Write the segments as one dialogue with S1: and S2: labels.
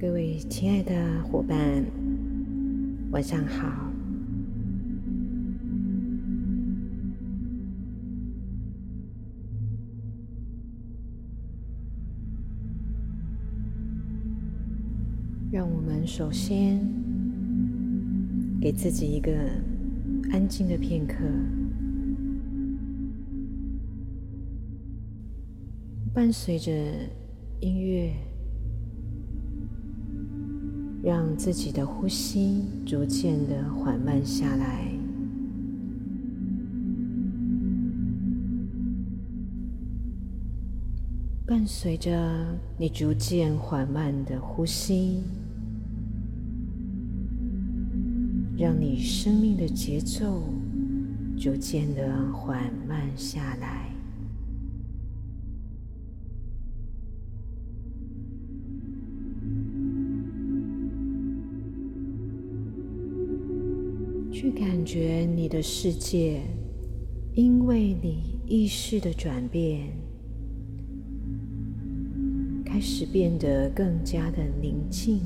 S1: 各位亲爱的伙伴，晚上好。让我们首先给自己一个安静的片刻，伴随着音乐。让自己的呼吸逐渐的缓慢下来，伴随着你逐渐缓慢的呼吸，让你生命的节奏逐渐的缓慢下来。觉你的世界，因为你意识的转变，开始变得更加的宁静，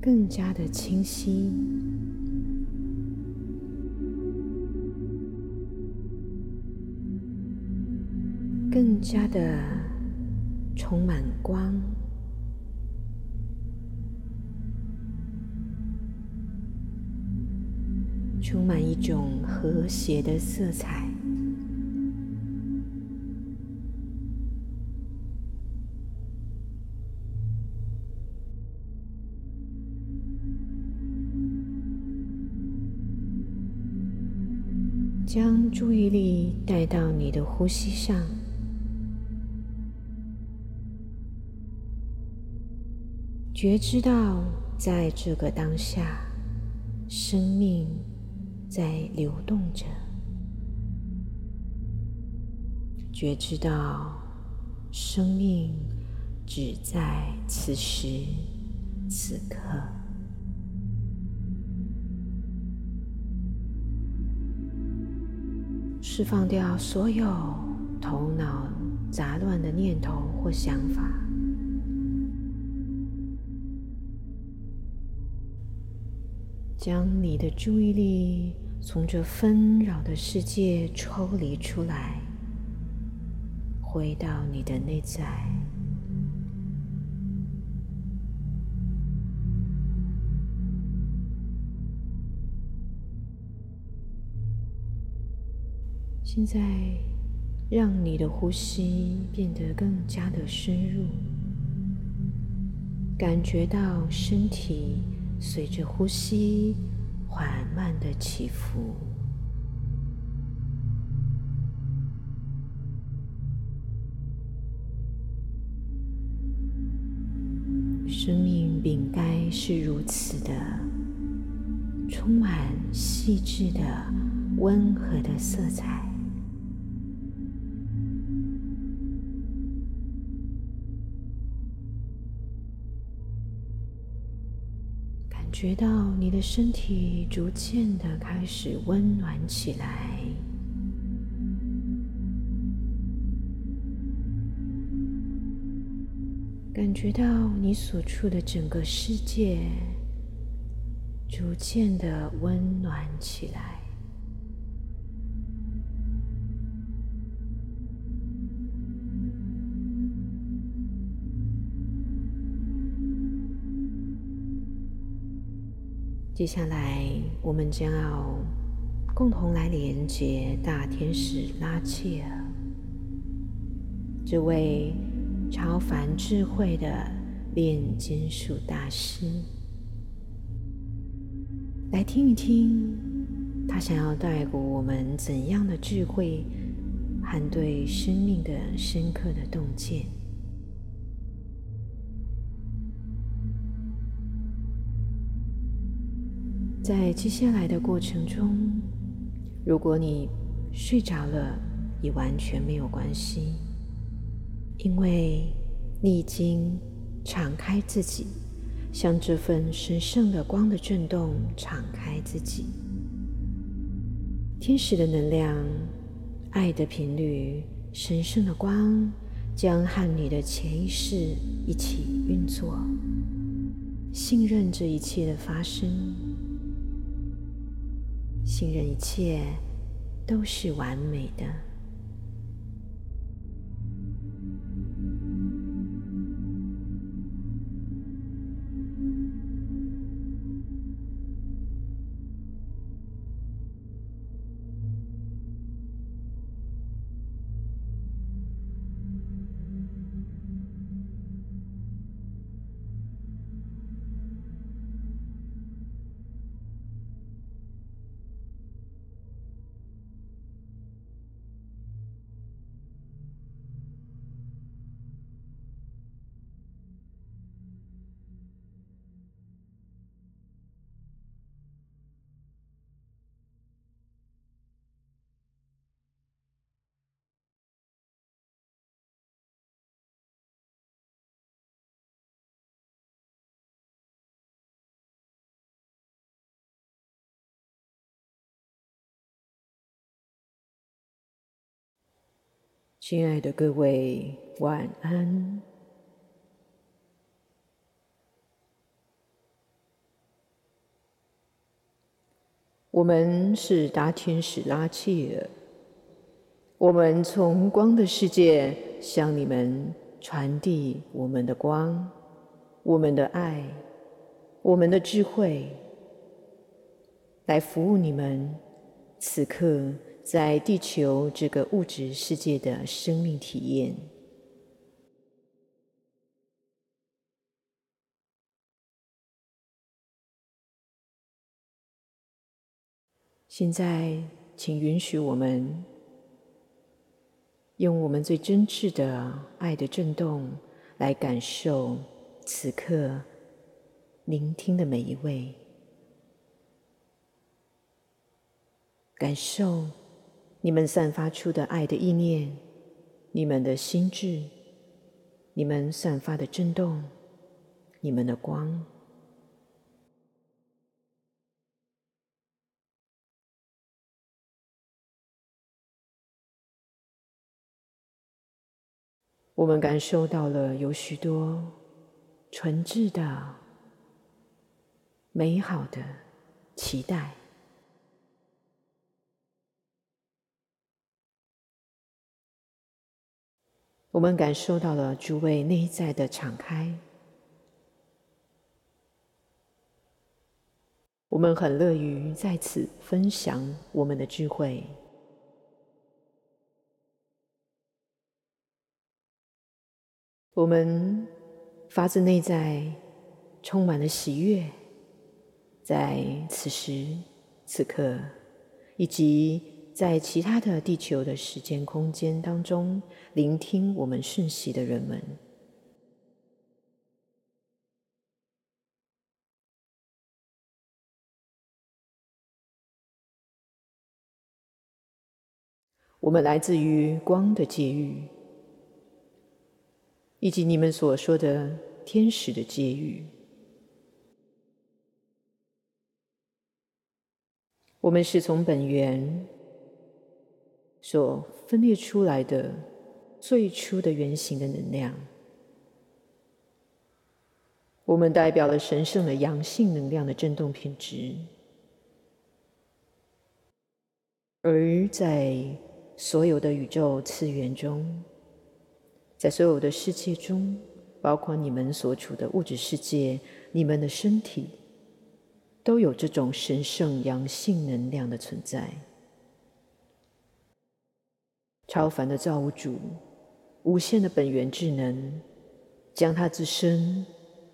S1: 更加的清晰，更加的。充满光，充满一种和谐的色彩，将注意力带到你的呼吸上。觉知到，在这个当下，生命在流动着；觉知到，生命只在此时此刻。释放掉所有头脑杂乱的念头或想法。将你的注意力从这纷扰的世界抽离出来，回到你的内在。现在，让你的呼吸变得更加的深入，感觉到身体。随着呼吸缓慢的起伏，生命本该是如此的，充满细致的、温和的色彩。觉到你的身体逐渐的开始温暖起来，感觉到你所处的整个世界逐渐的温暖起来。接下来，我们将要共同来连接大天使拉切尔，这位超凡智慧的炼金术大师，来听一听他想要带给我们怎样的智慧和对生命的深刻的洞见。在接下来的过程中，如果你睡着了，也完全没有关系，因为你已经敞开自己，向这份神圣的光的震动敞开自己。天使的能量爱的频率、神圣的光将和你的潜意识一起运作。信任这一切的发生，信任一切都是完美的。亲爱的各位，晚安。我们是大天使拉切尔，我们从光的世界向你们传递我们的光、我们的爱、我们的智慧，来服务你们。此刻。在地球这个物质世界的生命体验，现在，请允许我们用我们最真挚的爱的震动，来感受此刻聆听的每一位，感受。你们散发出的爱的意念，你们的心智，你们散发的震动，你们的光，我们感受到了有许多纯挚的、美好的期待。我们感受到了诸位内在的敞开，我们很乐于在此分享我们的智慧。我们发自内在充满了喜悦，在此时此刻，以及。在其他的地球的时间空间当中，聆听我们讯息的人们，我们来自于光的界域，以及你们所说的天使的界域。我们是从本源。所分裂出来的最初的原型的能量，我们代表了神圣的阳性能量的振动品质，而在所有的宇宙次元中，在所有的世界中，包括你们所处的物质世界，你们的身体，都有这种神圣阳性能量的存在。超凡的造物主，无限的本源智能，将它自身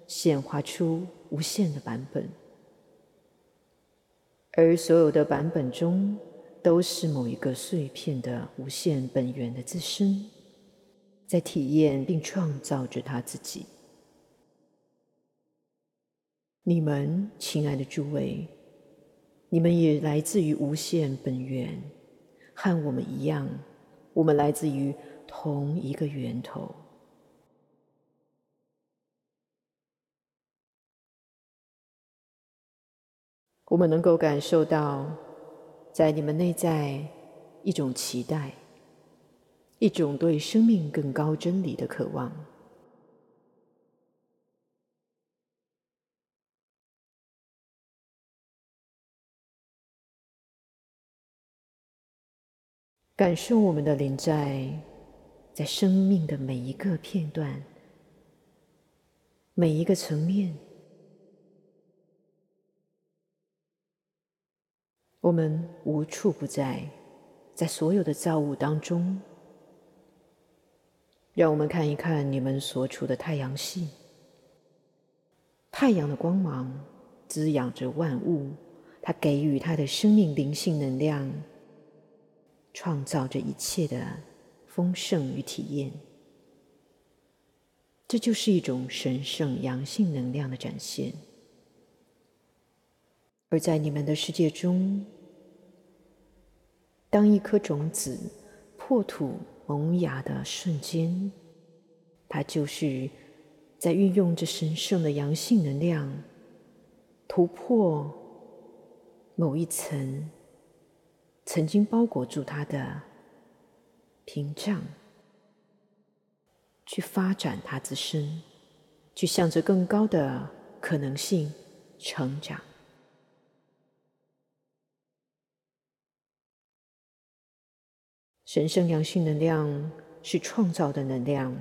S1: 显化出无限的版本，而所有的版本中，都是某一个碎片的无限本源的自身，在体验并创造着他自己。你们，亲爱的诸位，你们也来自于无限本源，和我们一样。我们来自于同一个源头，我们能够感受到，在你们内在一种期待，一种对生命更高真理的渴望。感受我们的灵在，在生命的每一个片段、每一个层面，我们无处不在，在所有的造物当中。让我们看一看你们所处的太阳系，太阳的光芒滋养着万物，它给予它的生命灵性能量。创造着一切的丰盛与体验，这就是一种神圣阳性能量的展现。而在你们的世界中，当一颗种子破土萌芽的瞬间，它就是在运用着神圣的阳性能量，突破某一层。曾经包裹住他的屏障，去发展他自身，去向着更高的可能性成长。神圣良性能量是创造的能量、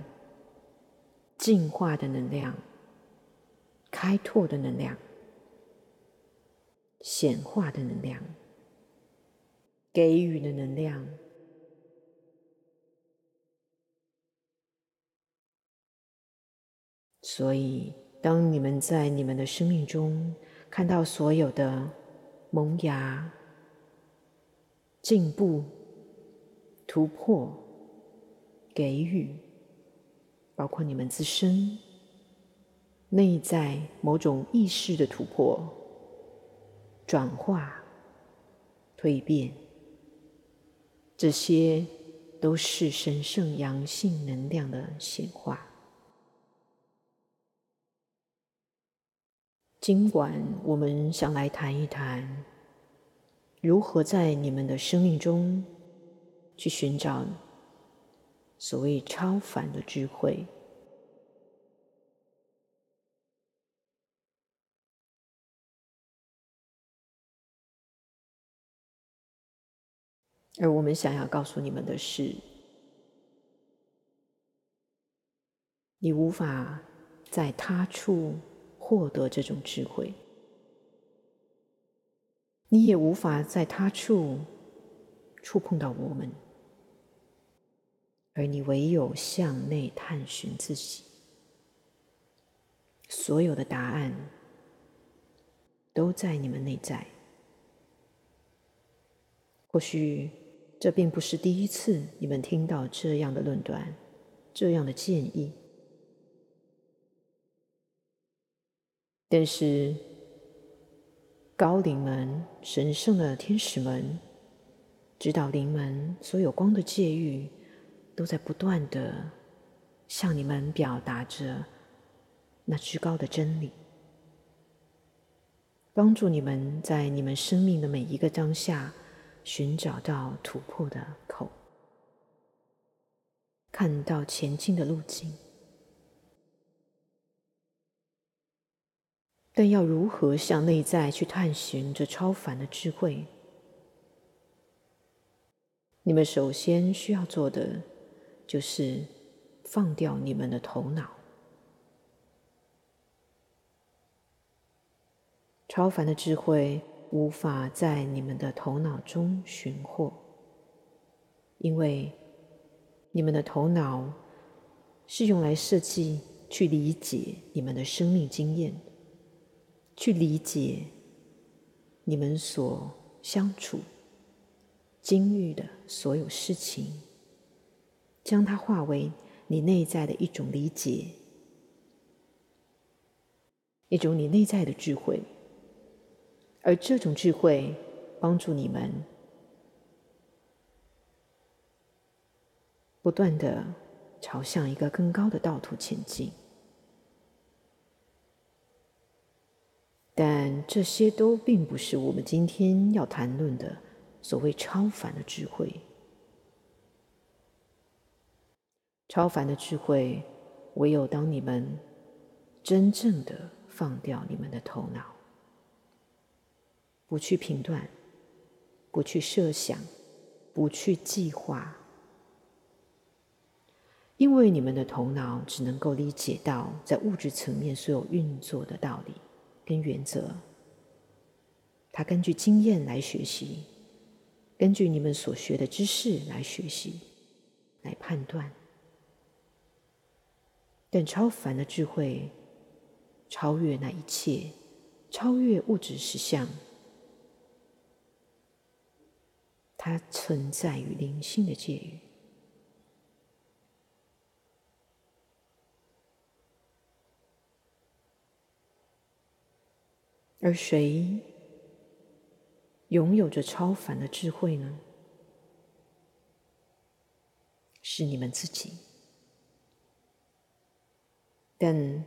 S1: 进化的能量、开拓的能量、显化的能量。给予的能量，所以当你们在你们的生命中看到所有的萌芽、进步、突破、给予，包括你们自身内在某种意识的突破、转化、蜕变。这些都是神圣阳性能量的显化。尽管我们想来谈一谈，如何在你们的生命中去寻找所谓超凡的智慧。而我们想要告诉你们的是，你无法在他处获得这种智慧，你也无法在他处触碰到我们，而你唯有向内探寻自己，所有的答案都在你们内在，或许。这并不是第一次你们听到这样的论断、这样的建议，但是高灵们、神圣的天使们、指导灵们所有光的界域，都在不断的向你们表达着那至高的真理，帮助你们在你们生命的每一个当下。寻找到突破的口，看到前进的路径，但要如何向内在去探寻这超凡的智慧？你们首先需要做的，就是放掉你们的头脑。超凡的智慧。无法在你们的头脑中寻获，因为你们的头脑是用来设计、去理解你们的生命经验，去理解你们所相处、经历的所有事情，将它化为你内在的一种理解，一种你内在的智慧。而这种智慧帮助你们不断的朝向一个更高的道途前进，但这些都并不是我们今天要谈论的所谓超凡的智慧。超凡的智慧，唯有当你们真正的放掉你们的头脑，不去评断，不去设想，不去计划，因为你们的头脑只能够理解到在物质层面所有运作的道理跟原则，他根据经验来学习，根据你们所学的知识来学习，来判断。但超凡的智慧，超越那一切，超越物质实相，它存在于灵性的界域。而谁拥有着超凡的智慧呢？是你们自己。但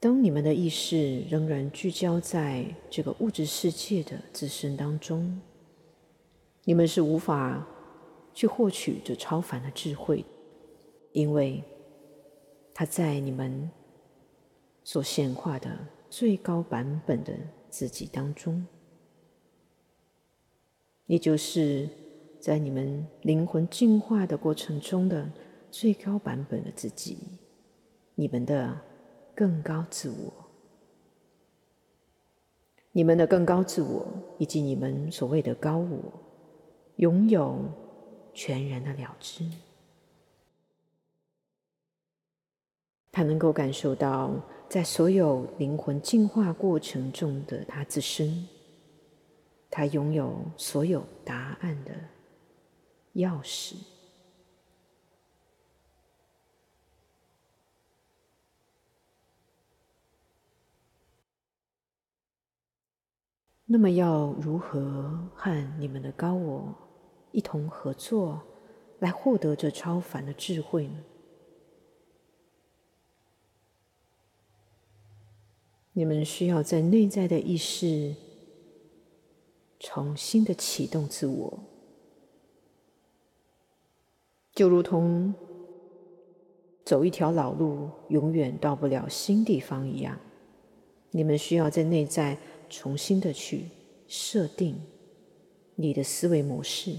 S1: 当你们的意识仍然聚焦在这个物质世界的自身当中，你们是无法去获取这超凡的智慧，因为它在你们所显化的最高版本的自己当中，也就是在你们灵魂进化的过程中的。最高版本的自己，你们的更高自我，你们的更高自我，以及你们所谓的高我，拥有全然的了知。他能够感受到，在所有灵魂进化过程中的他自身，他拥有所有答案的钥匙。那么，要如何和你们的高我一同合作，来获得这超凡的智慧呢？你们需要在内在的意识重新的启动自我，就如同走一条老路永远到不了新地方一样，你们需要在内在。重新的去设定你的思维模式，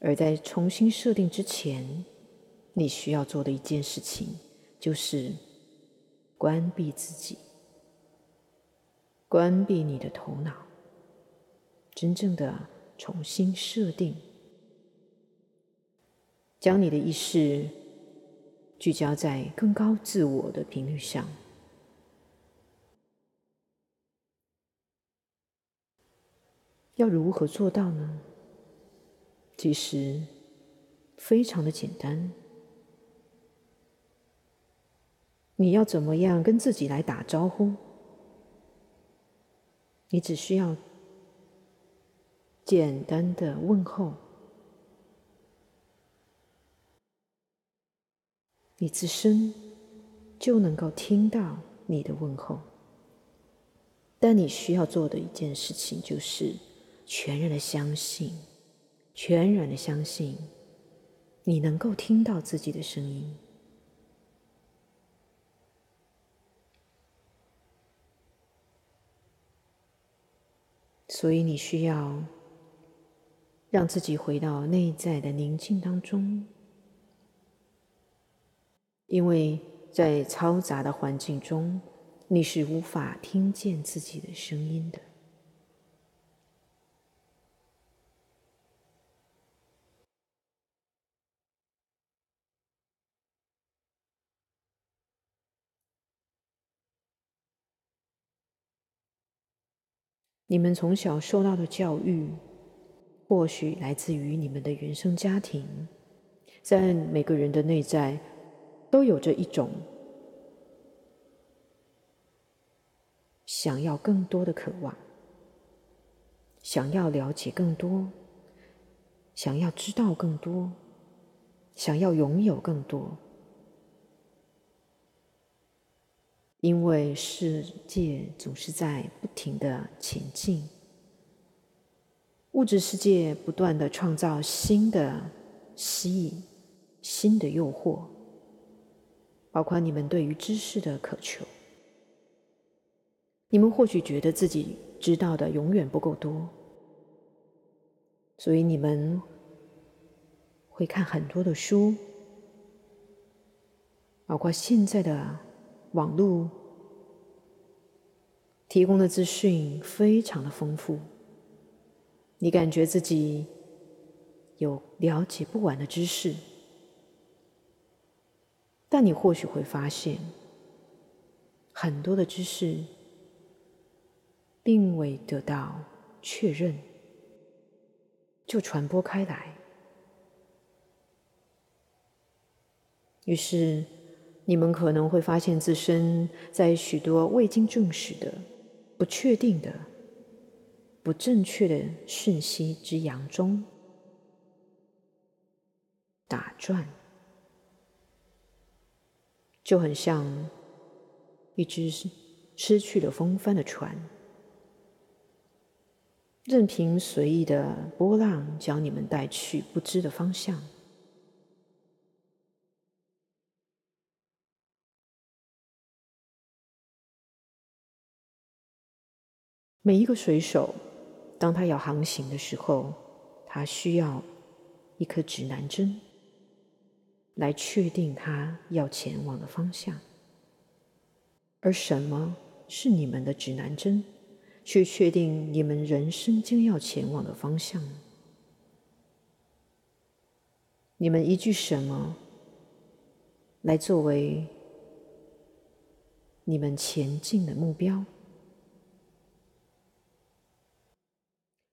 S1: 而在重新设定之前，你需要做的一件事情就是关闭自己，关闭你的头脑，真正的重新设定，将你的意识聚焦在更高自我的频率上。要如何做到呢？其实非常的简单。你要怎么样跟自己来打招呼？你只需要简单的问候，你自身就能够听到你的问候。但你需要做的一件事情就是。全然的相信，全然的相信，你能够听到自己的声音。所以你需要让自己回到内在的宁静当中，因为在嘈杂的环境中，你是无法听见自己的声音的。你们从小受到的教育，或许来自于你们的原生家庭，在每个人的内在都有着一种想要更多的渴望，想要了解更多，想要知道更多，想要拥有更多。因为世界总是在不停的前进，物质世界不断的创造新的吸引、新的诱惑，包括你们对于知识的渴求。你们或许觉得自己知道的永远不够多，所以你们会看很多的书，包括现在的网络提供的资讯非常的丰富。你感觉自己有了解不完的知识，但你或许会发现，很多的知识并未得到确认，就传播开来。于是，你们可能会发现自身在许多未经证实的、不确定的。不正确的讯息之洋中打转，就很像一只失去了风帆的船，任凭随意的波浪将你们带去不知的方向。每一个水手。当他要航行的时候，他需要一颗指南针来确定他要前往的方向。而什么是你们的指南针，去确定你们人生将要前往的方向？你们依据什么来作为你们前进的目标？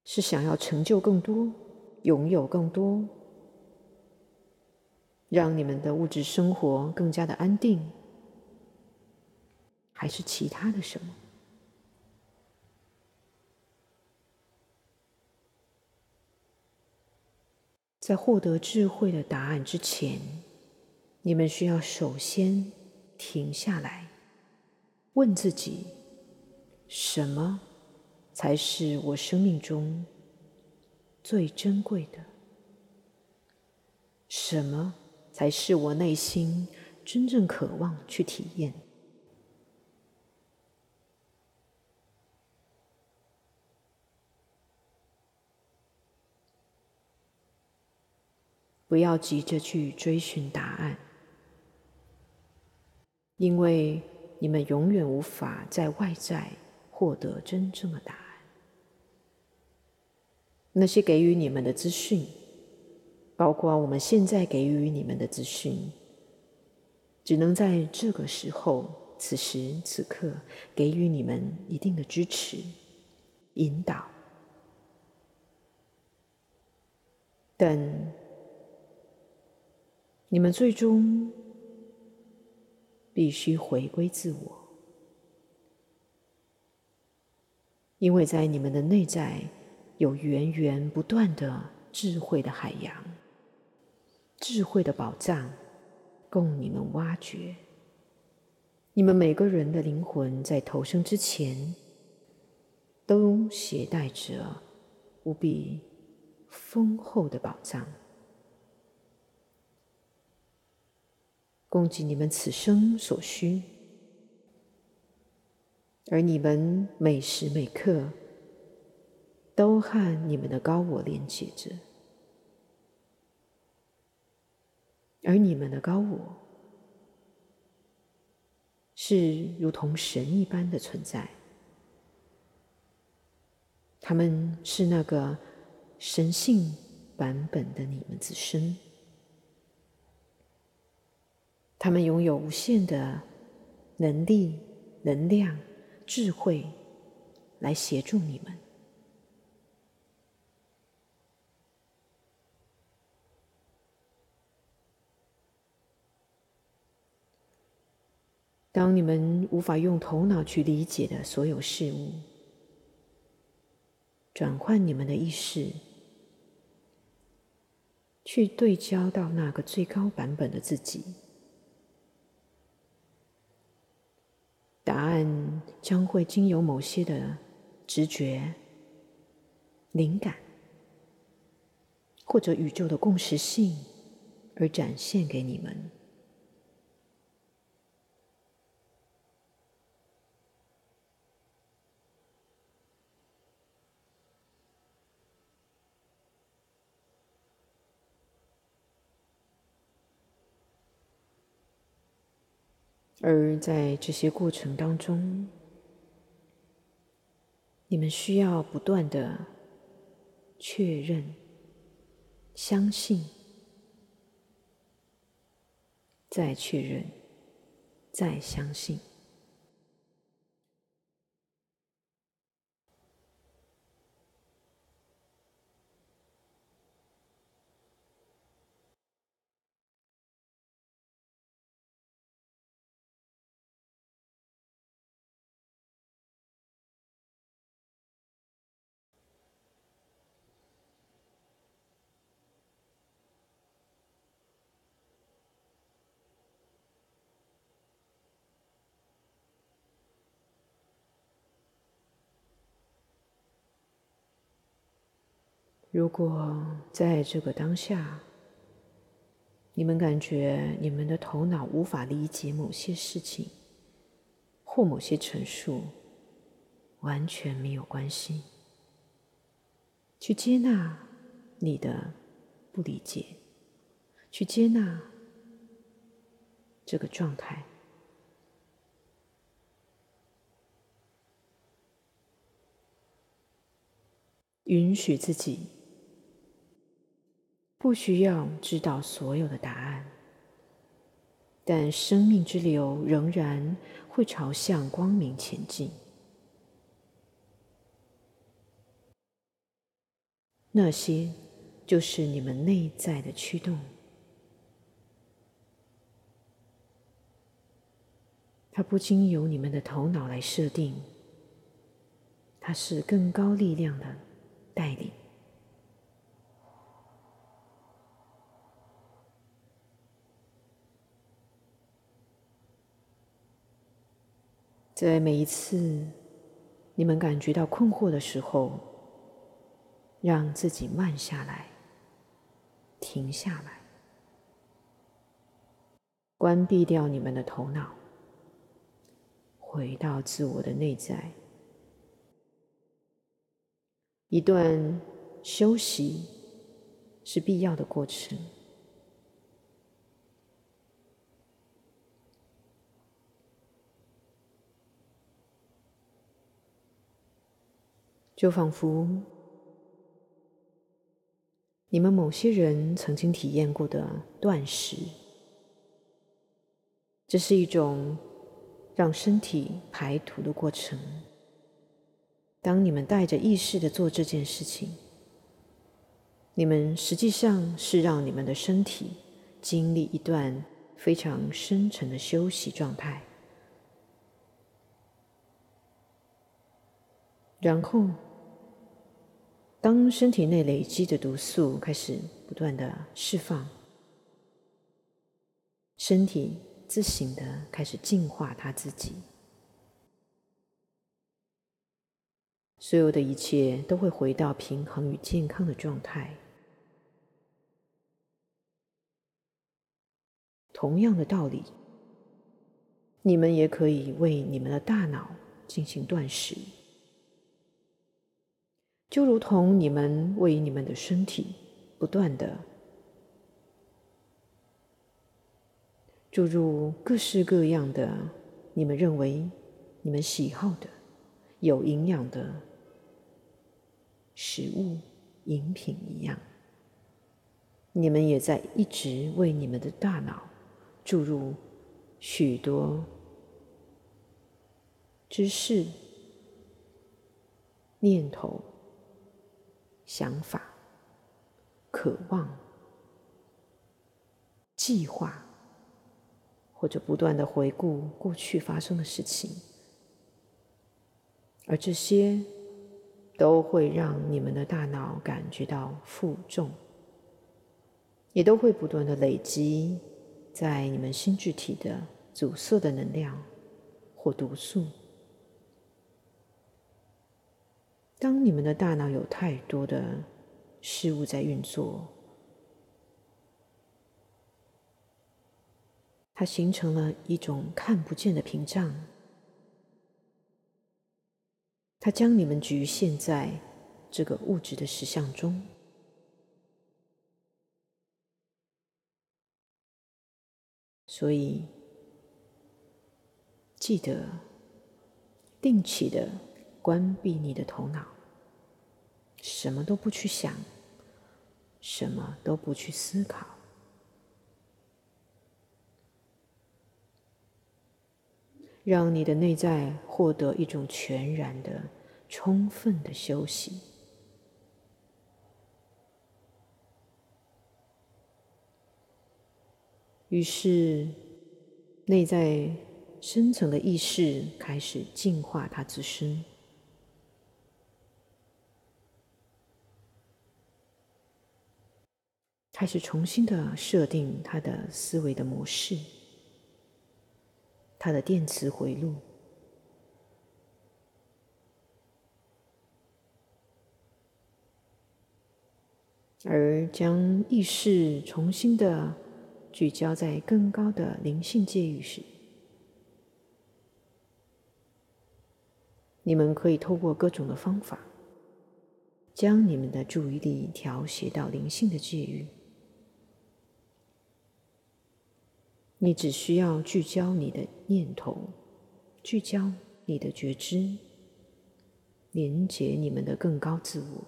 S1: 是想要成就更多，拥有更多，让你们的物质生活更加的安定，还是其他的什么？在获得智慧的答案之前，你们需要首先停下来，问自己：什么？才是我生命中最珍贵的。什么才是我内心真正渴望去体验？不要急着去追寻答案，因为你们永远无法在外在获得真正的答案。那些给予你们的资讯，包括我们现在给予你们的资讯，只能在这个时候、此时此刻给予你们一定的支持、引导。但你们最终必须回归自我，因为在你们的内在。有源源不断的智慧的海洋，智慧的宝藏，供你们挖掘。你们每个人的灵魂在投生之前，都携带着无比丰厚的宝藏，供给你们此生所需。而你们每时每刻。都和你们的高我连接着，而你们的高我是如同神一般的存在，他们是那个神性版本的你们自身，他们拥有无限的能力、能量、智慧，来协助你们。当你们无法用头脑去理解的所有事物，转换你们的意识，去对焦到那个最高版本的自己，答案将会经由某些的直觉、灵感或者宇宙的共识性而展现给你们。而在这些过程当中，你们需要不断的确认、相信、再确认、再相信。如果在这个当下，你们感觉你们的头脑无法理解某些事情或某些陈述，完全没有关系。去接纳你的不理解，去接纳这个状态，允许自己。不需要知道所有的答案，但生命之流仍然会朝向光明前进。那些就是你们内在的驱动，它不经由你们的头脑来设定，它是更高力量的带领。在每一次你们感觉到困惑的时候，让自己慢下来，停下来，关闭掉你们的头脑，回到自我的内在。一段休息是必要的过程。就仿佛你们某些人曾经体验过的断食，这是一种让身体排毒的过程。当你们带着意识的做这件事情，你们实际上是让你们的身体经历一段非常深沉的休息状态，然后。当身体内累积的毒素开始不断的释放，身体自行的开始净化它自己，所有的一切都会回到平衡与健康的状态。同样的道理，你们也可以为你们的大脑进行断食。就如同你们为你们的身体不断的注入各式各样的你们认为你们喜好的有营养的食物饮品一样，你们也在一直为你们的大脑注入许多知识念头。想法、渴望、计划，或者不断的回顾过去发生的事情，而这些都会让你们的大脑感觉到负重，也都会不断的累积在你们心智体的阻塞的能量或毒素。当你们的大脑有太多的事物在运作，它形成了一种看不见的屏障。它将你们局限在这个物质的实相中。所以。记得。定期的。关闭你的头脑，什么都不去想，什么都不去思考，让你的内在获得一种全然的、充分的休息。于是，内在深层的意识开始净化它自身，开始重新的设定他的思维的模式，他的电磁回路，而将意识重新的。聚焦在更高的灵性界域时，你们可以透过各种的方法，将你们的注意力调谐到灵性的界域。你只需要聚焦你的念头，聚焦你的觉知，连接你们的更高自我。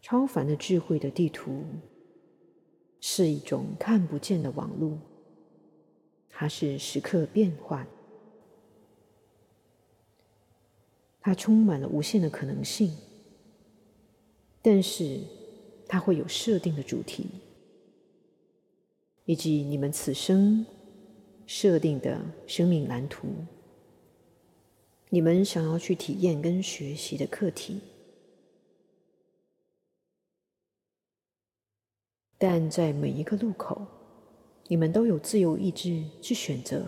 S1: 超凡的智慧的地图是一种看不见的网路，它是时刻变换，它充满了无限的可能性，但是它会有设定的主题，以及你们此生设定的生命蓝图，你们想要去体验跟学习的课题。但在每一个路口，你们都有自由意志去选择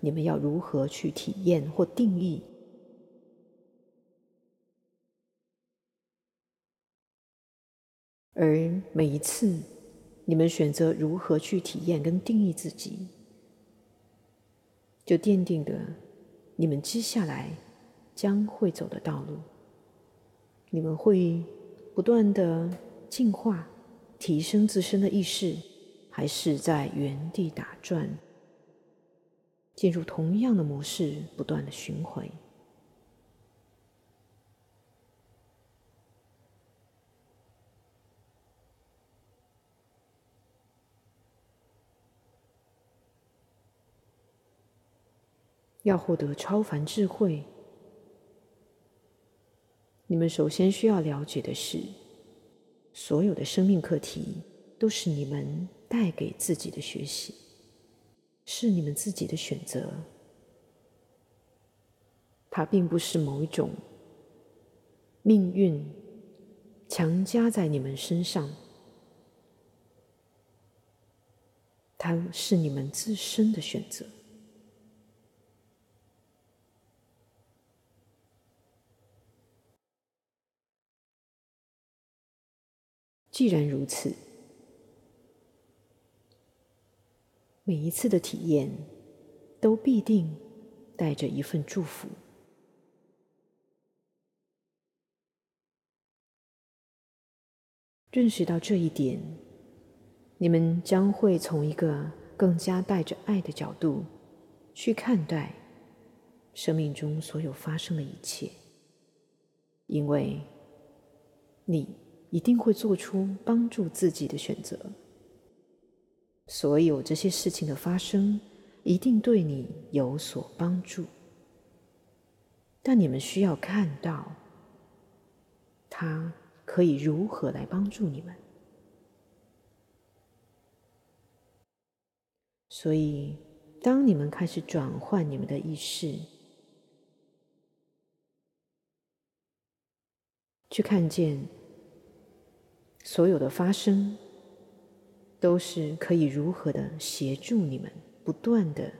S1: 你们要如何去体验或定义。而每一次你们选择如何去体验跟定义自己，就奠定的你们接下来将会走的道路。你们会不断的进化。提升自身的意识，还是在原地打转，进入同样的模式，不断的循环。要获得超凡智慧，你们首先需要了解的是。所有的生命课题都是你们带给自己的学习，是你们自己的选择。它并不是某一种命运强加在你们身上，它是你们自身的选择。既然如此，每一次的体验都必定带着一份祝福。认识到这一点，你们将会从一个更加带着爱的角度去看待生命中所有发生的一切，因为你。一定会做出帮助自己的选择。所有这些事情的发生，一定对你有所帮助。但你们需要看到，他可以如何来帮助你们。所以，当你们开始转换你们的意识，去看见。所有的发生，都是可以如何的协助你们不断的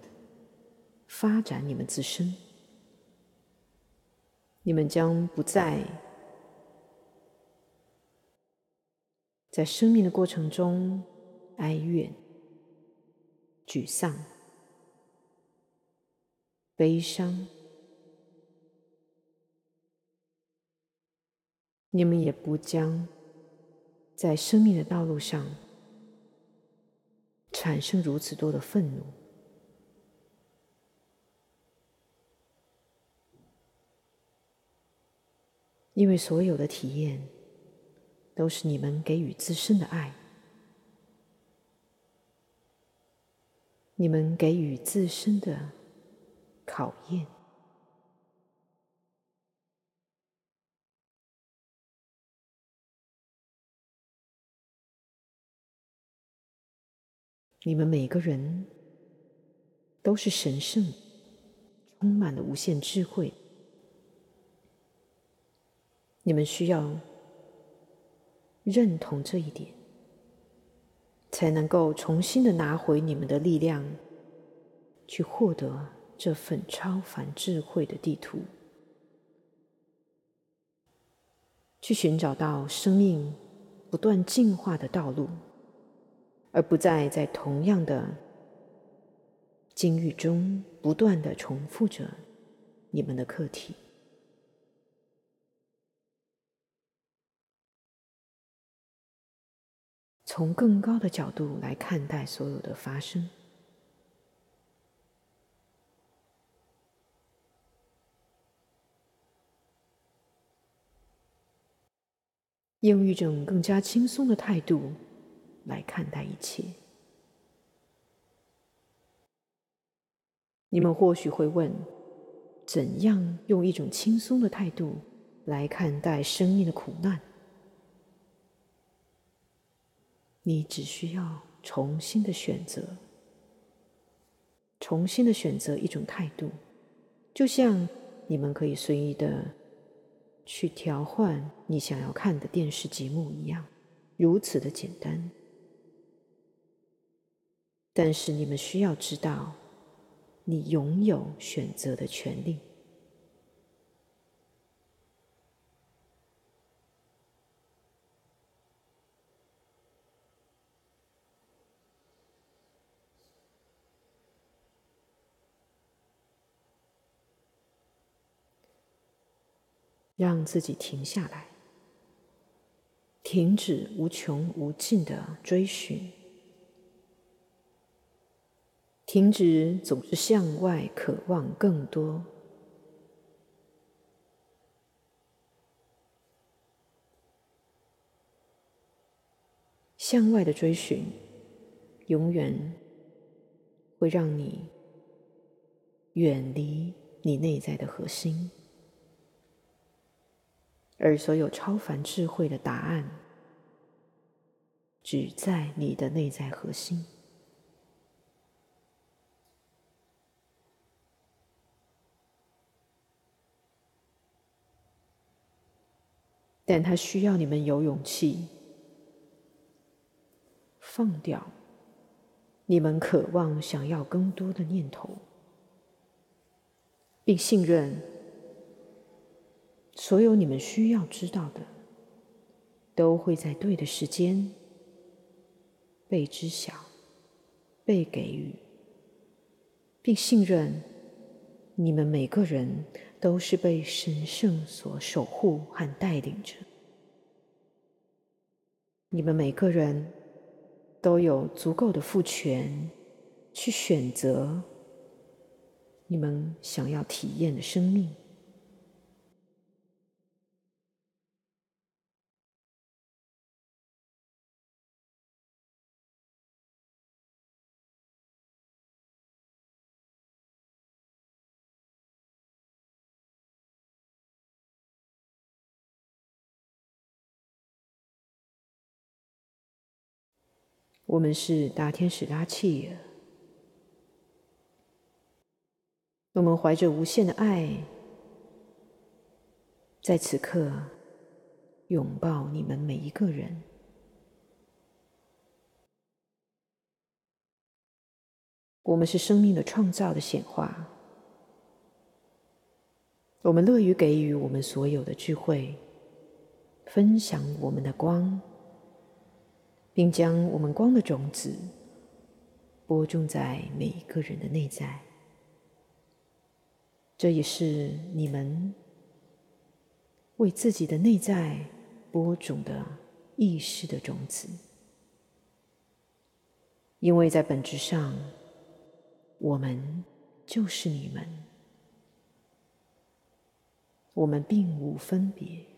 S1: 发展你们自身，你们将不再在生命的过程中哀怨、沮丧、悲伤。你们也不将在生命的道路上产生如此多的愤怒，因为所有的体验都是你们给予自身的爱，你们给予自身的考验。你们每个人都是神圣，充满了无限智慧。你们需要认同这一点，才能够重新的拿回你们的力量，去获得这份超凡智慧的地图，去寻找到生命不断进化的道路。而不再在同样的境遇中不断的重复着你们的课题，从更高的角度来看待所有的发生，用一种更加轻松的态度。来看待一切。你们或许会问：怎样用一种轻松的态度来看待生命的苦难？你只需要重新的选择，重新的选择一种态度，就像你们可以随意的去调换你想要看的电视节目一样，如此的简单。但是你们需要知道，你拥有选择的权利，让自己停下来，停止无穷无尽的追寻。停止总是向外渴望更多，向外的追寻，永远会让你远离你内在的核心，而所有超凡智慧的答案，只在你的内在核心。但他需要你们有勇气放掉你们渴望想要更多的念头，并信任所有你们需要知道的都会在对的时间被知晓、被给予，并信任你们每个人。都是被神圣所守护和带领着。你们每个人都有足够的赋权，去选择你们想要体验的生命。我们是大天使拉契尔，我们怀着无限的爱，在此刻拥抱你们每一个人。我们是生命的创造的显化，我们乐于给予我们所有的智慧，分享我们的光，并将我们光的种子播种在每一个人的内在。这也是你们为自己的内在播种的意识的种子，因为在本质上，我们就是你们。我们并无分别。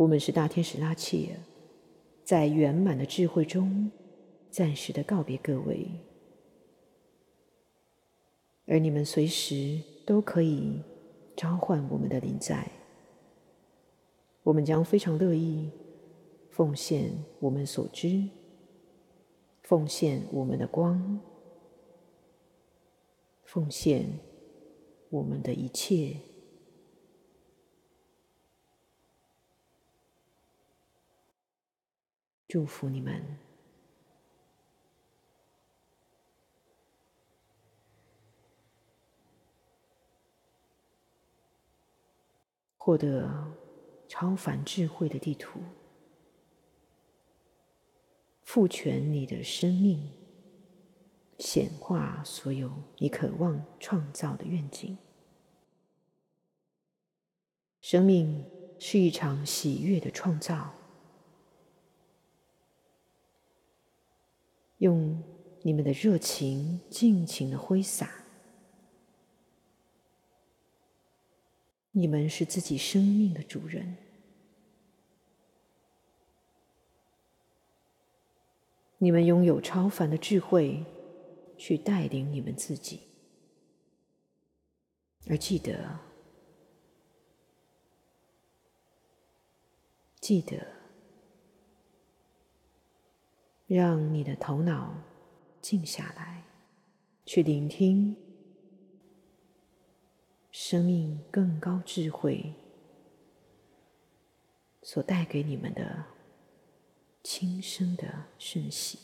S1: 我们是大天使拉切尔，在圆满的智慧中，暂时的告别各位，而你们随时都可以召唤我们的灵在。我们将非常乐意奉献我们所知，奉献我们的光，奉献我们的一切，祝福你们获得。超凡智慧的地图，赋权你的生命，显化所有你渴望创造的愿景。生命是一场喜悦的创造，用你们的热情尽情的挥洒。你们是自己生命的主人，你们拥有超凡的智慧，去带领你们自己。而记得，记得，让你的头脑静下来，去聆听。生命更高智慧所带给你们的轻声的讯息。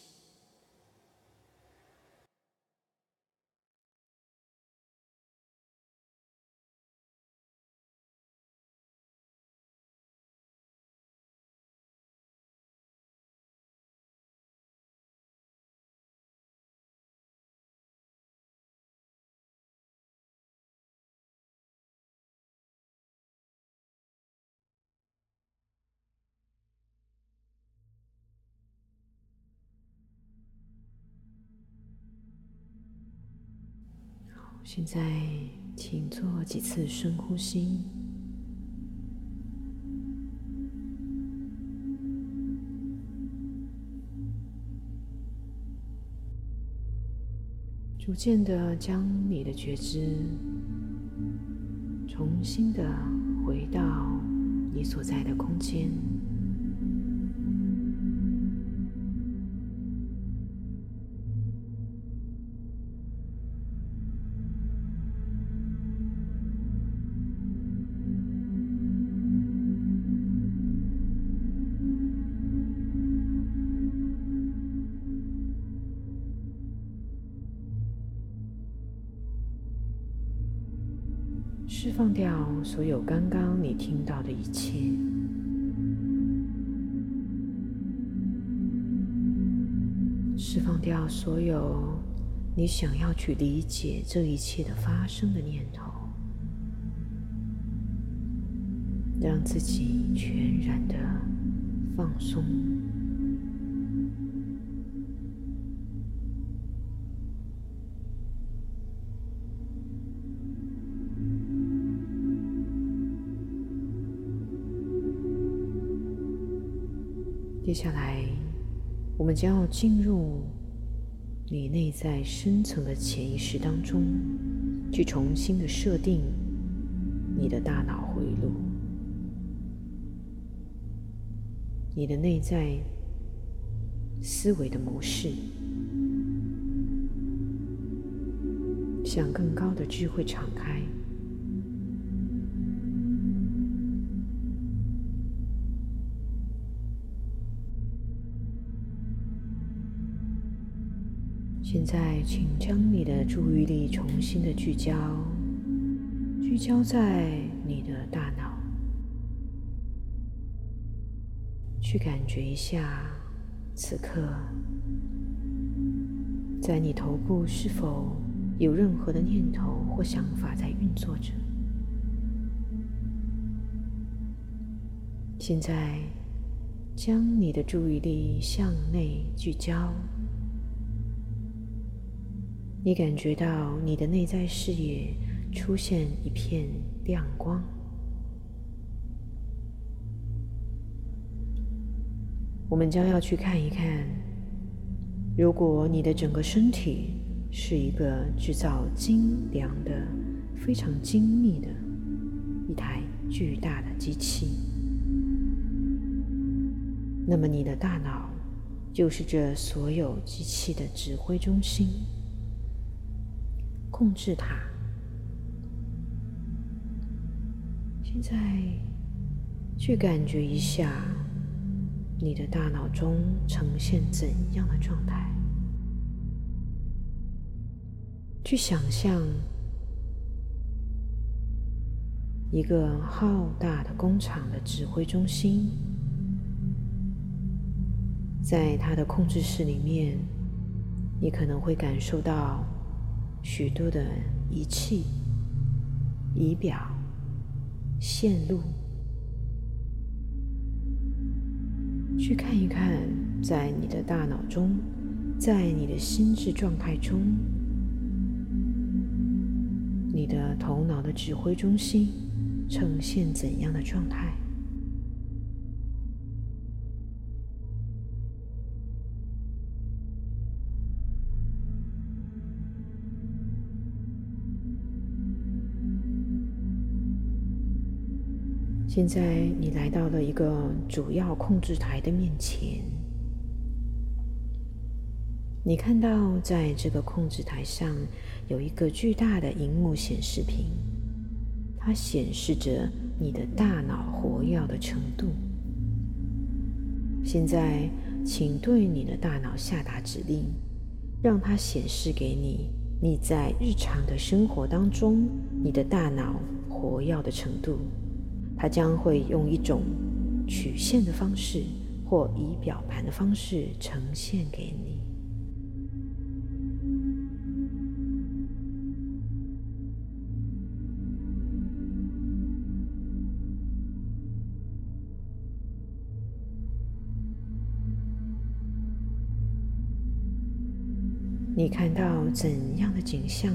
S1: 现在，请做几次深呼吸，逐渐的将你的觉知重新的回到你所在的空间。所有刚刚你听到的一切，释放掉所有你想要去理解这一切的发生的念头，让自己全然的放松。接下来，我们将要进入你内在深层的潜意识当中，去重新的设定你的大脑回路，你的内在思维的模式，向更高的智慧敞开。现在，请将你的注意力重新的聚焦，聚焦在你的大脑，去感觉一下，此刻在你头部是否有任何的念头或想法在运作着。现在，将你的注意力向内聚焦。你感觉到你的内在视野出现一片亮光。我们将要去看一看，如果你的整个身体是一个制造精良的、非常精密的一台巨大的机器，那么你的大脑就是这所有机器的指挥中心。控制它。现在，去感觉一下你的大脑中呈现怎样的状态？去想象一个浩大的工厂的指挥中心，在它的控制室里面，你可能会感受到。许多的仪器、仪表、线路，去看一看，在你的大脑中，在你的心智状态中，你的头脑的指挥中心呈现怎样的状态？现在你来到了一个主要控制台的面前，你看到在这个控制台上有一个巨大的荧幕显示屏，它显示着你的大脑活跃的程度。现在，请对你的大脑下达指令，让它显示给你你在日常的生活当中你的大脑活跃的程度。它将会用一种曲线的方式或仪表盘的方式呈现给你。你看到怎样的景象？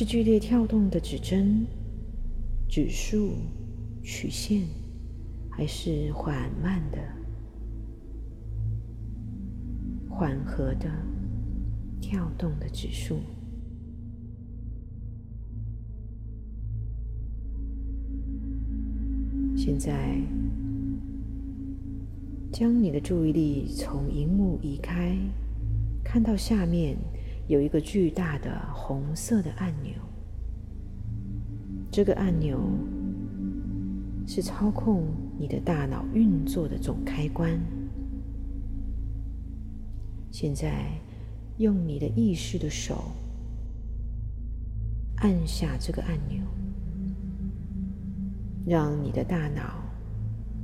S1: 是剧烈跳动的指针、指数、曲线，还是缓慢的、缓和的跳动的指数？现在，将你的注意力从荧幕移开，看到下面。有一个巨大的红色的按钮，这个按钮是操控你的大脑运作的总开关。现在，用你的意识的手按下这个按钮，让你的大脑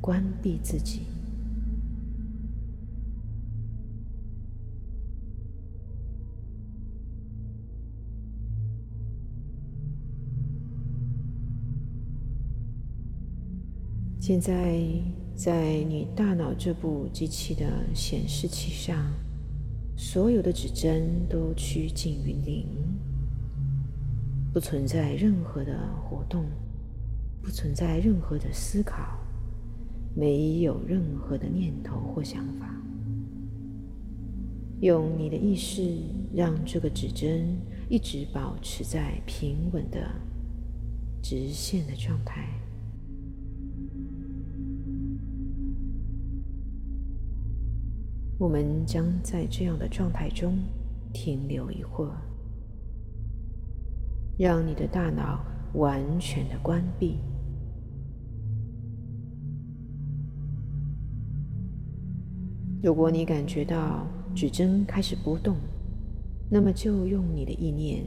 S1: 关闭自己。现在，在你大脑这部机器的显示器上，所有的指针都趋近于零，不存在任何的活动，不存在任何的思考，没有任何的念头或想法。用你的意识，让这个指针一直保持在平稳的直线的状态。我们将在这样的状态中停留一会儿，让你的大脑完全的关闭，如果你感觉到指针开始波动，那么就用你的意念，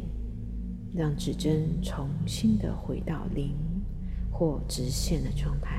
S1: 让指针重新的回到零或直线的状态。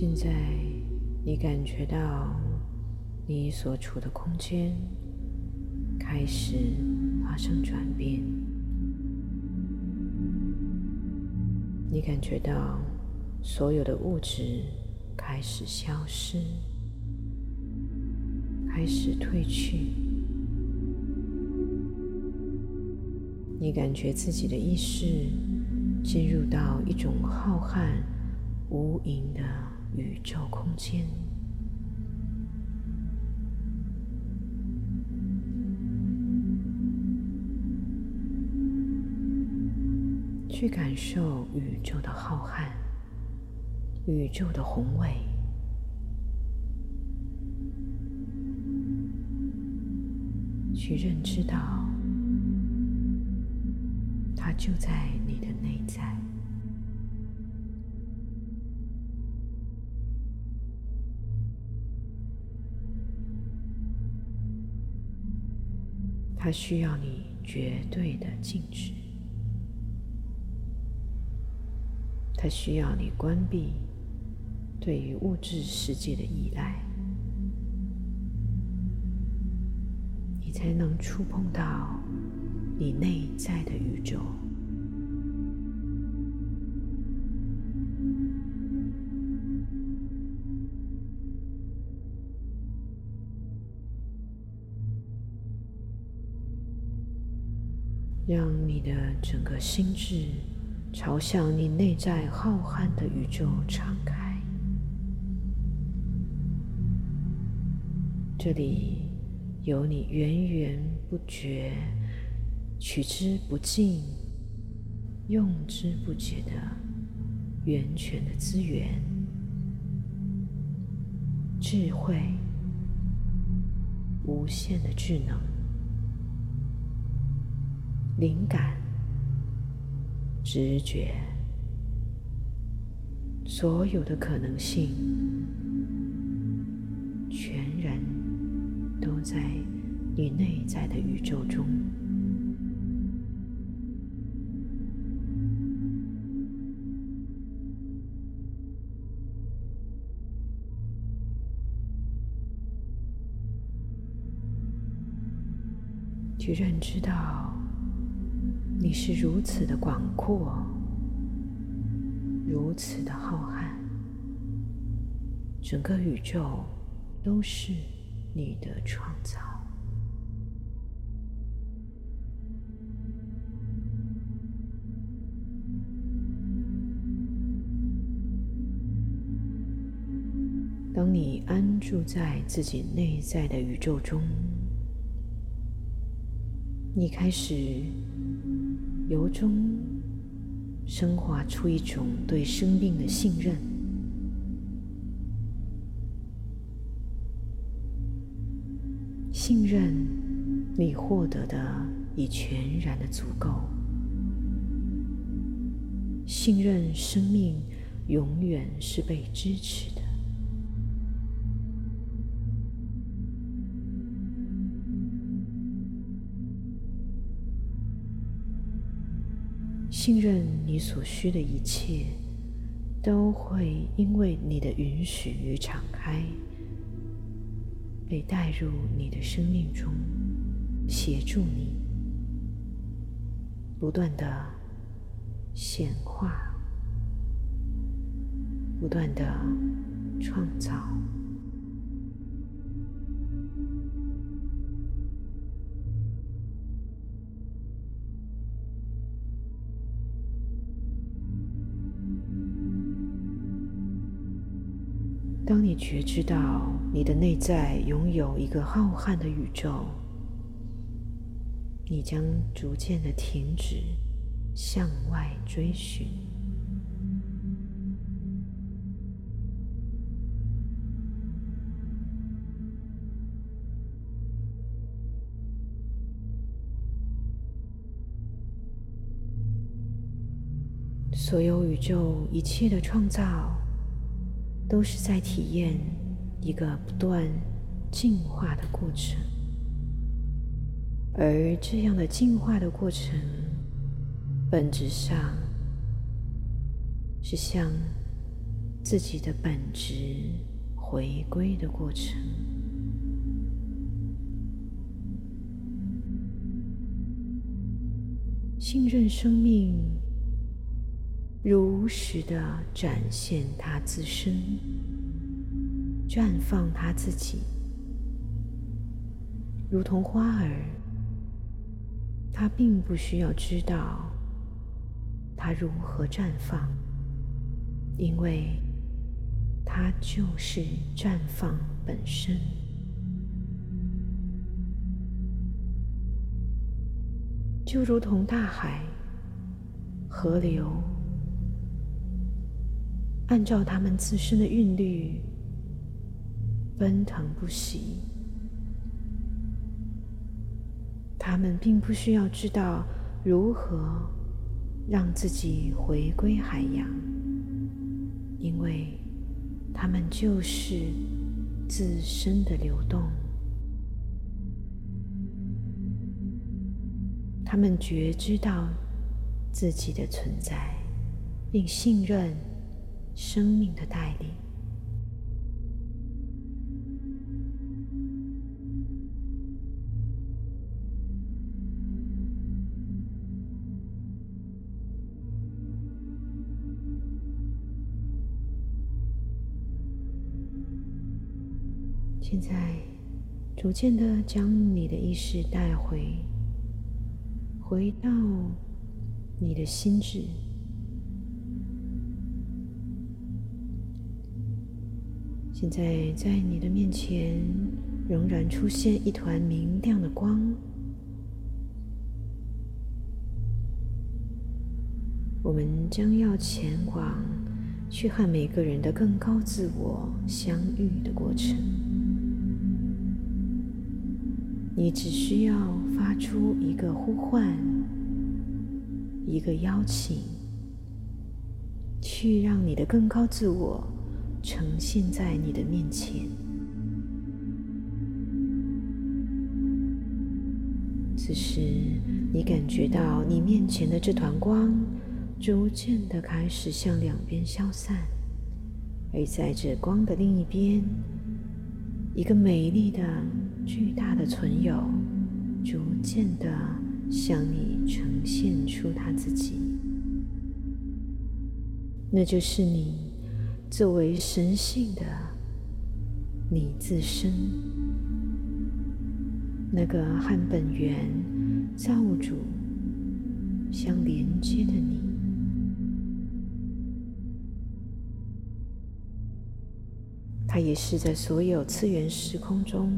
S1: 现在，你感觉到你所处的空间开始发生转变，你感觉到所有的物质开始消失，开始褪去，你感觉自己的意识进入到一种浩瀚无垠的。宇宙空间，去感受宇宙的浩瀚，宇宙的宏伟，去认知到，它就在它需要你绝对的静止，它需要你关闭对于物质世界的依赖，你才能触碰到你内在的宇宙。让你的整个心智朝向你内在浩瀚的宇宙敞开，这里有你源源不绝、取之不尽、用之不竭的源泉的资源、智慧、无限的智能。灵感、直觉，所有的可能性，全然都在你内在的宇宙中。去认知到，你是如此的广阔，如此的浩瀚，整个宇宙都是你的创造。当你安住在自己内在的宇宙中。你开始由衷升华出一种对生命的信任，信任你获得的已全然的足够，信任生命永远是被支持。信任你所需的一切，都会因为你的允许与敞开，被带入你的生命中，协助你不断的显化，不断的创造。你觉知到你的内在拥有一个浩瀚的宇宙，你将逐渐的停止向外追寻。所有宇宙一切的创造。都是在体验一个不断进化的过程，而这样的进化的过程，本质上是向自己的本质回归的过程。信任生命。如实的展现他自身，绽放他自己，如同花儿。他并不需要知道它如何绽放，因为它就是绽放本身，就如同大海、河流。按照他们自身的韵律奔腾不息，他们并不需要知道如何让自己回归海洋，因为他们就是自身的流动。他们觉知到自己的存在，并信任。生命的带领。现在，逐渐的将你的意识带回，回到你的心智。现在，在你的面前仍然出现一团明亮的光。我们将要前往去和每个人的更高自我相遇的过程。你只需要发出一个呼唤，一个邀请。去让你的更高自我呈现在你的面前。此时，你感觉到你面前的这团光逐渐的开始向两边消散，而在这光的另一边，一个美丽的、巨大的存有逐渐的向你呈现出他自己。那就是你作为神性的你自身。那个和本源造物主相连接的你，它也是在所有次元时空中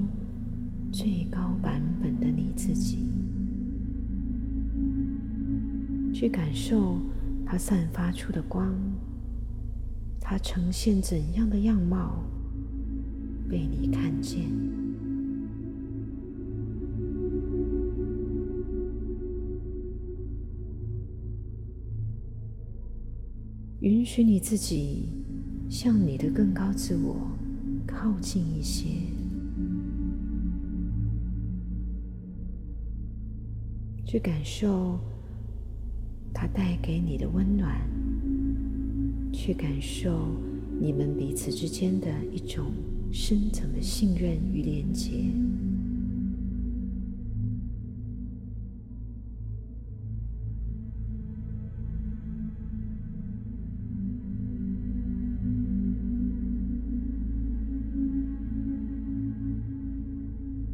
S1: 最高版本的你自己。去感受它散发出的光，它呈现怎样的样貌被你看见。允许你自己向你的更高自我靠近一些，去感受它带给你的温暖，去感受你们彼此之间的一种深层的信任与连结。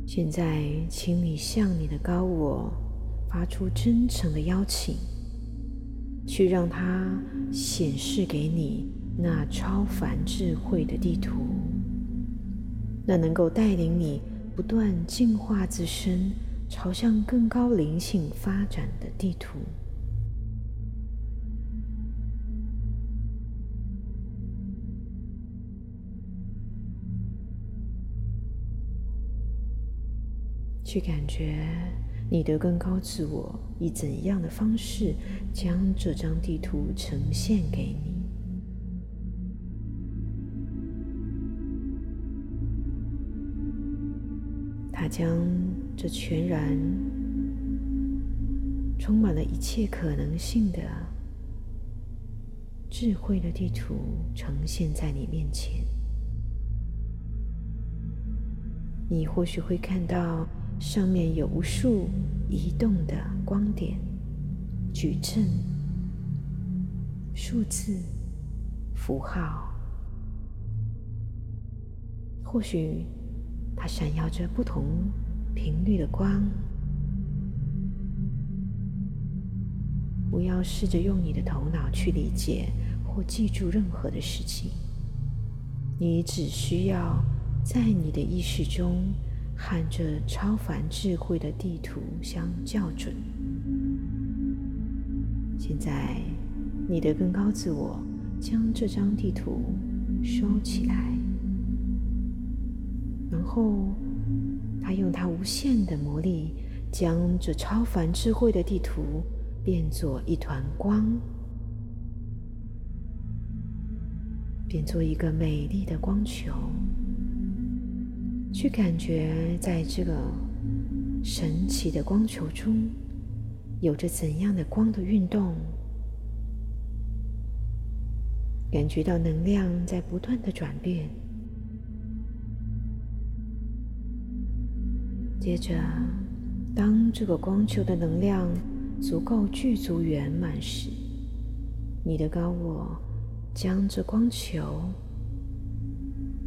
S1: 现在，请你向你的高我发出真诚的邀请，去让它显示给你那超凡智慧的地图，那能够带领你不断进化自身，朝向更高灵性发展的地图。去感觉你的更高自我以怎样的方式将这张地图呈现给你？它将这全然充满了一切可能性的智慧的地图呈现在你面前。你或许会看到。上面有无数移动的光点、矩阵、数字、符号，或许它闪耀着不同频率的光。不要试着用你的头脑去理解或记住任何的事情，你只需要在你的意识中。和这超凡智慧的地图相校准。现在，你的更高自我将这张地图收起来，然后他用他无限的魔力，将这超凡智慧的地图变作一团光，变作一个美丽的光球。去感觉，在这个神奇的光球中，有着怎样的光的运动？感觉到能量在不断的转变。接着，当这个光球的能量足够具足圆满时，你的高我将这光球。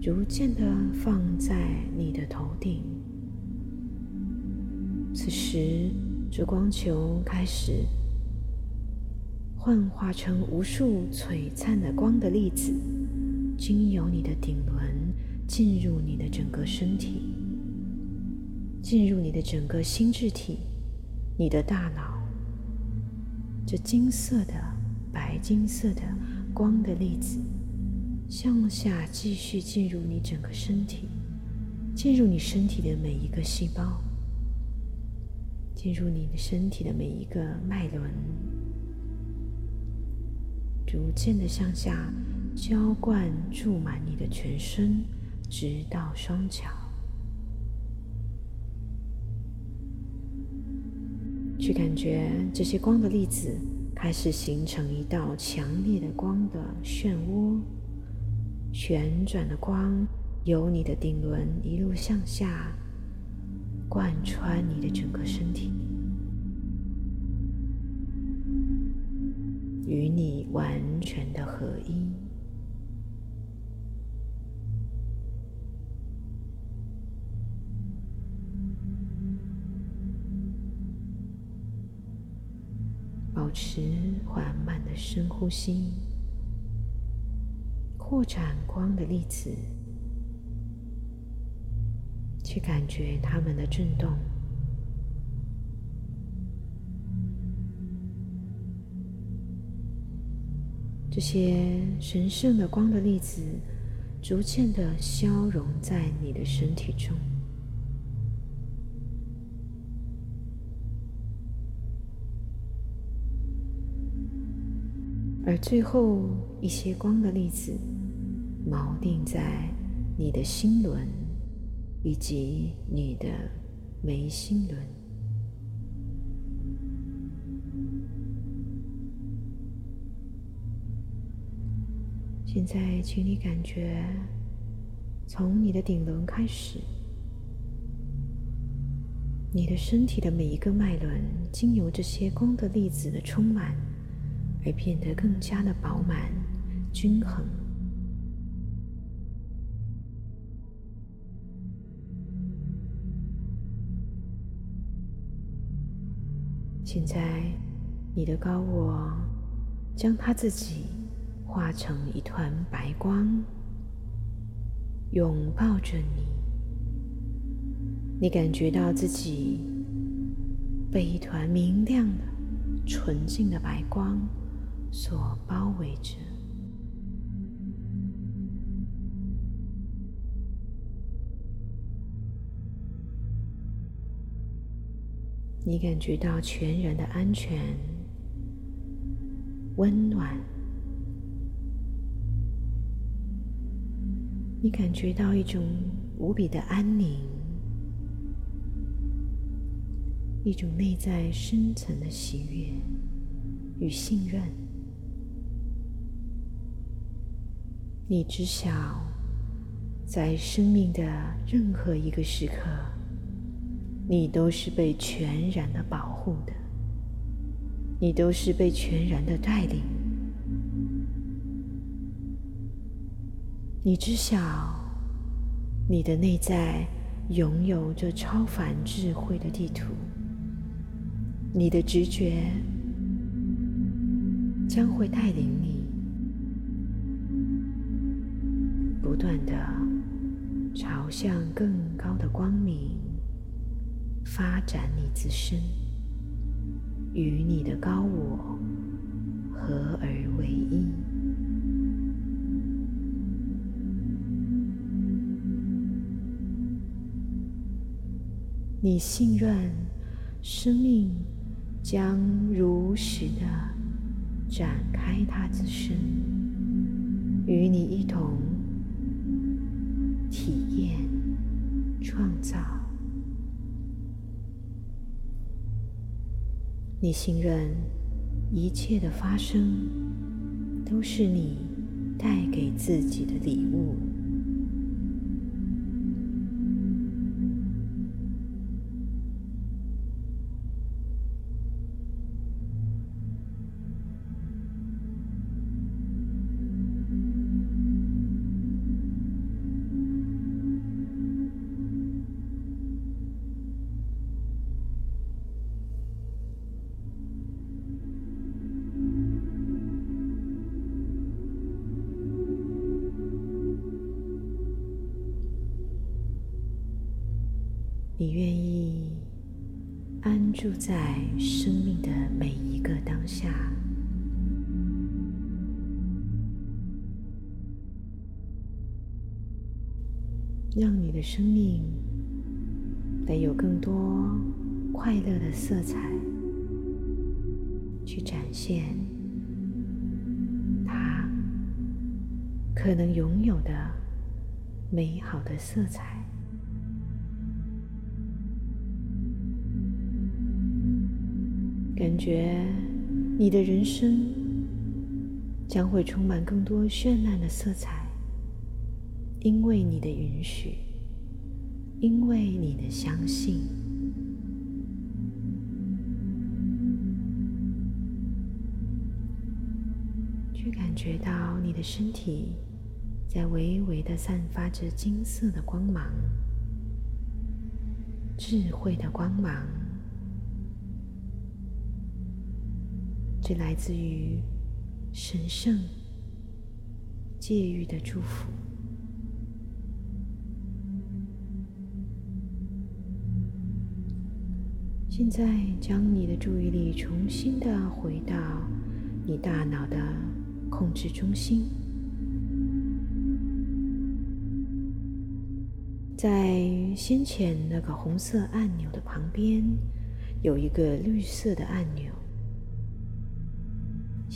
S1: 逐渐的放在你的头顶。此时，这光球开始幻化成无数璀璨的光的粒子，经由你的顶轮进入你的整个身体，进入你的整个心智体，你的大脑。这金色的、白金色的光的粒子。向下继续进入你整个身体，进入你身体的每一个细胞，进入你的身体的每一个脉轮，逐渐的向下浇灌，注满你的全身，直到双脚。去感觉这些光的粒子开始形成一道强烈的光的漩涡，旋转的光由你的顶轮一路向下，贯穿你的整个身体。与你完全的合一，保持缓慢的深呼吸，扩展光的粒子，去感觉它们的震动。这些神圣的光的粒子逐渐的消融在你的身体中，而最后一些光的粒子锚定在你的心轮以及你的眉心轮。现在，请你感觉，从你的顶轮开始，你的身体的每一个脉轮，经由这些光的粒子的充满，而变得更加的饱满、均衡。现在，你的高我将他自己。化成一团白光，拥抱着你。你感觉到自己被一团明亮的、纯净的白光所包围着。你感觉到全然的安全、温暖。你感觉到一种无比的安宁，一种内在深层的喜悦与信任。你知晓，在生命的任何一个时刻，你都是被全然的保护的，你都是被全然的带领。你知晓，你的内在拥有着超凡智慧的地图，你的直觉将会带领你不断的朝向更高的光明发展，你自身与你的高我合而为一。你信任生命将如实的展开它自身，与你一同体验创造。你信任一切的发生都是你带给自己的礼物。在生命的每一个当下，让你的生命带有更多快乐的色彩去展现它，可能拥有的美好的色彩。感觉你的人生将会充满更多绚烂的色彩，因为你的允许，因为你的相信。去感觉到你的身体在微微的散发着金色的光芒，智慧的光芒。来自于神圣戒欲的祝福。现在，将你的注意力重新的回到你大脑的控制中心，在先前那个红色按钮的旁边，有一个绿色的按钮。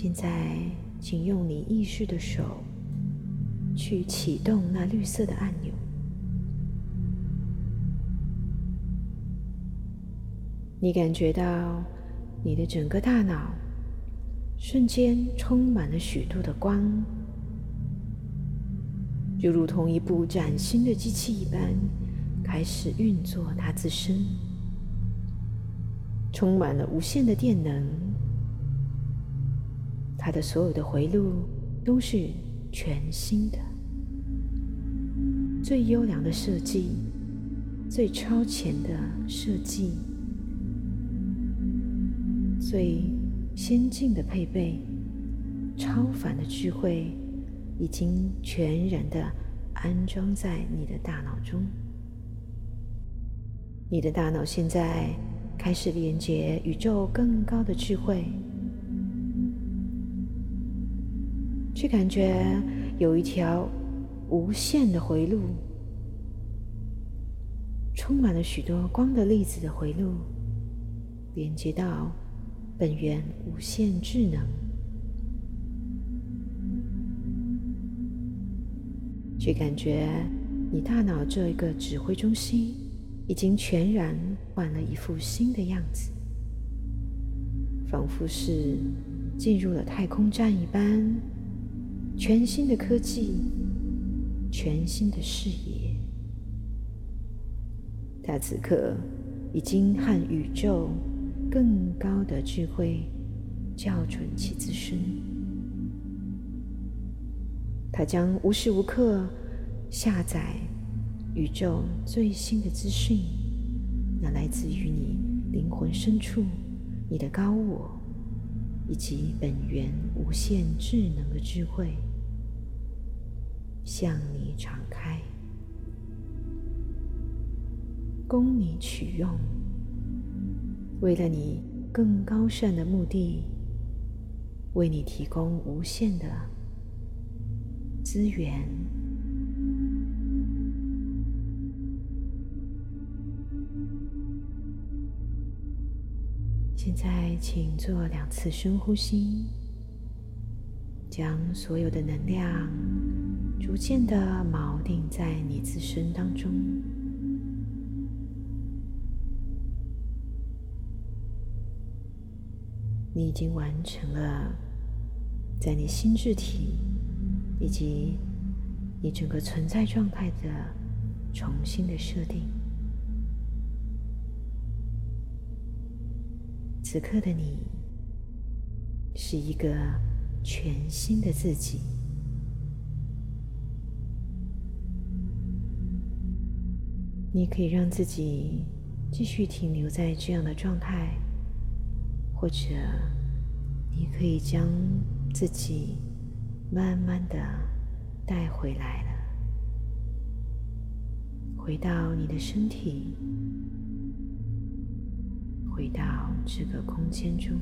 S1: 现在，请用你意识的手去启动那绿色的按钮。你感觉到你的整个大脑瞬间充满了许多的光，就如同一部崭新的机器一般，开始运作它自身，充满了无限的电能。它的所有的回路都是全新的、最优良的设计、最超前的设计、最先进的配备、超凡的智慧，已经全然的安装在你的大脑中。你的大脑现在开始连接宇宙更高的智慧。却感觉有一条无限的回路，充满了许多光的粒子的回路，连接到本源无限智能。却感觉你大脑这一个指挥中心已经全然换了一副新的样子，仿佛是进入了太空站一般。全新的科技，全新的视野，他此刻已经和宇宙更高的智慧校准其自身。他将无时无刻下载宇宙最新的资讯，那来自于你灵魂深处、你的高我以及本源无限智能的智慧。向你敞开，供你取用。为了你更高善的目的，为你提供无限的资源。现在，请做两次深呼吸，将所有的能量。逐渐的锚定在你自身当中，你已经完成了在你心智体以及你整个存在状态的重新的设定。此刻的你是一个全新的自己。你可以让自己继续停留在这样的状态，或者你可以将自己慢慢的带回来了，回到你的身体，回到这个空间中。